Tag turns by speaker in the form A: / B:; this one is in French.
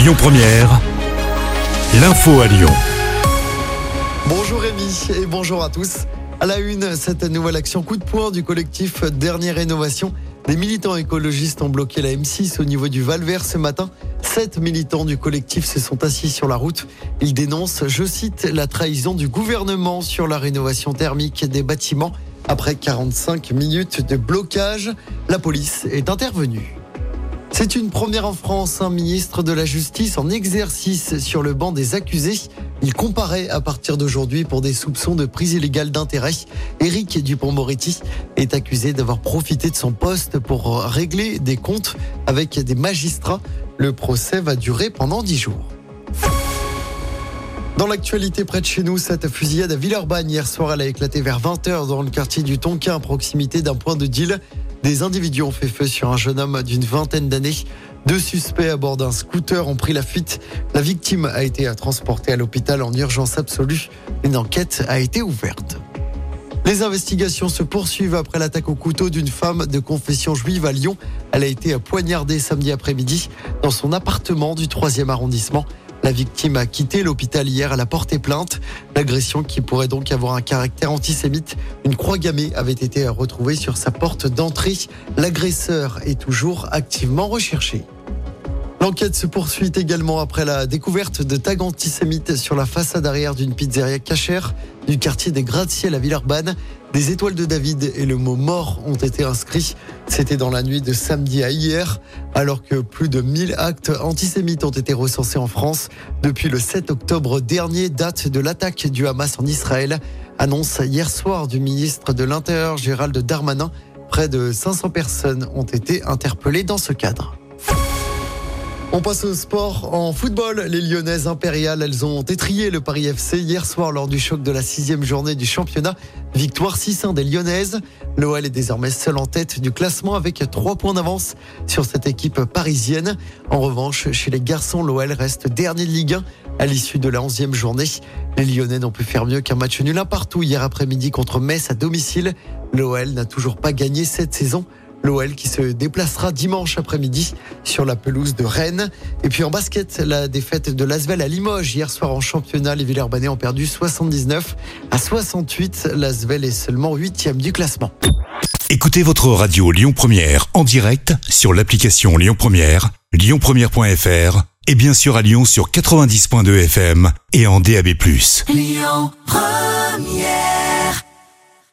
A: Lyon Première, l'info à Lyon.
B: Bonjour Rémi et bonjour à tous. À la une, cette nouvelle action coup de poing du collectif Dernière Rénovation. Des militants écologistes ont bloqué la M6 au niveau du Valvert ce matin. Sept militants du collectif se sont assis sur la route. Ils dénoncent, je cite, la trahison du gouvernement sur la rénovation thermique des bâtiments. Après 45 minutes de blocage, la police est intervenue. C'est une première en France, un ministre de la Justice en exercice sur le banc des accusés. Il comparaît à partir d'aujourd'hui pour des soupçons de prise illégale d'intérêt. Éric Dupont-Moretti est accusé d'avoir profité de son poste pour régler des comptes avec des magistrats. Le procès va durer pendant dix jours. Dans l'actualité près de chez nous, cette fusillade à Villeurbanne hier soir, elle a éclaté vers 20h dans le quartier du Tonkin à proximité d'un point de deal. Des individus ont fait feu sur un jeune homme d'une vingtaine d'années. Deux suspects à bord d'un scooter ont pris la fuite. La victime a été transportée à l'hôpital en urgence absolue. Une enquête a été ouverte. Les investigations se poursuivent après l'attaque au couteau d'une femme de confession juive à Lyon. Elle a été poignardée samedi après-midi dans son appartement du 3e arrondissement. La victime a quitté l'hôpital hier. Elle a porté plainte. L'agression qui pourrait donc avoir un caractère antisémite. Une croix gammée avait été retrouvée sur sa porte d'entrée. L'agresseur est toujours activement recherché. L'enquête se poursuit également après la découverte de tags antisémites sur la façade arrière d'une pizzeria cachère du quartier des Gratte-Ciel à Villeurbanne. Des étoiles de David et le mot mort ont été inscrits. C'était dans la nuit de samedi à hier, alors que plus de 1000 actes antisémites ont été recensés en France depuis le 7 octobre dernier, date de l'attaque du Hamas en Israël. Annonce hier soir du ministre de l'Intérieur Gérald Darmanin. Près de 500 personnes ont été interpellées dans ce cadre. On passe au sport. En football, les Lyonnaises impériales, elles ont étrié le Paris FC hier soir lors du choc de la sixième journée du championnat. Victoire 6-1 des Lyonnaises. L'OL est désormais seul en tête du classement avec trois points d'avance sur cette équipe parisienne. En revanche, chez les garçons, l'OL reste dernier de Ligue 1 à l'issue de la onzième journée. Les Lyonnais n'ont pu faire mieux qu'un match nul un partout hier après-midi contre Metz à domicile. L'OL n'a toujours pas gagné cette saison. L'OL qui se déplacera dimanche après-midi sur la pelouse de Rennes. Et puis en basket, la défaite de Lasvel à Limoges hier soir en championnat. Les Villeurbanais ont perdu 79 à 68. Lasvel est seulement huitième du classement.
A: Écoutez votre radio Lyon Première en direct sur l'application Lyon Première, lyonpremière.fr et bien sûr à Lyon sur 90.2 FM et en DAB+.
C: Lyon Première